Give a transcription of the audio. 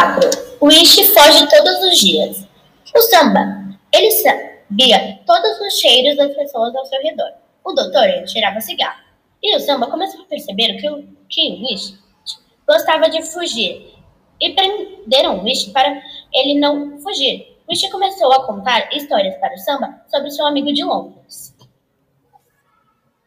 4. Wish foge todos os dias. O samba. Ele sabia todos os cheiros das pessoas ao seu redor. O doutor ele cheirava cigarro. E o samba começou a perceber que o, que o Ishi gostava de fugir. E prenderam o Ishi para ele não fugir. O Ishi começou a contar histórias para o samba sobre seu amigo de Londres.